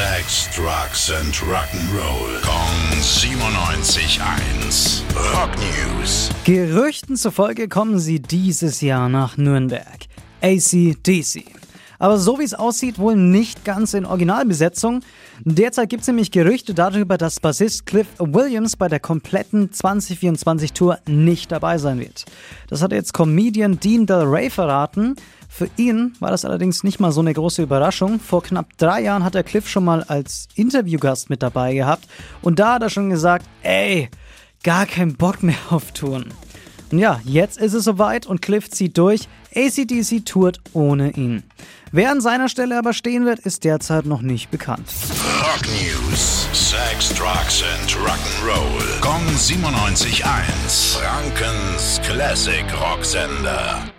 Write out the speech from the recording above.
Sex, Drugs and Rock'n'Roll. Kong 97.1. Rock News. Gerüchten zufolge kommen sie dieses Jahr nach Nürnberg. ACDC. Aber so wie es aussieht, wohl nicht ganz in Originalbesetzung. Derzeit gibt es nämlich Gerüchte darüber, dass Bassist Cliff Williams bei der kompletten 2024-Tour nicht dabei sein wird. Das hat jetzt Comedian Dean Del Rey verraten. Für ihn war das allerdings nicht mal so eine große Überraschung. Vor knapp drei Jahren hat er Cliff schon mal als Interviewgast mit dabei gehabt und da hat er schon gesagt, ey, gar keinen Bock mehr auf Touren. Und ja, jetzt ist es soweit und Cliff zieht durch. ACDC tourt ohne ihn. Wer an seiner Stelle aber stehen wird, ist derzeit noch nicht bekannt. Rock News. Sex, Drugs and Rock'n'Roll. Kong 97.1. Frankens Classic Rocksender.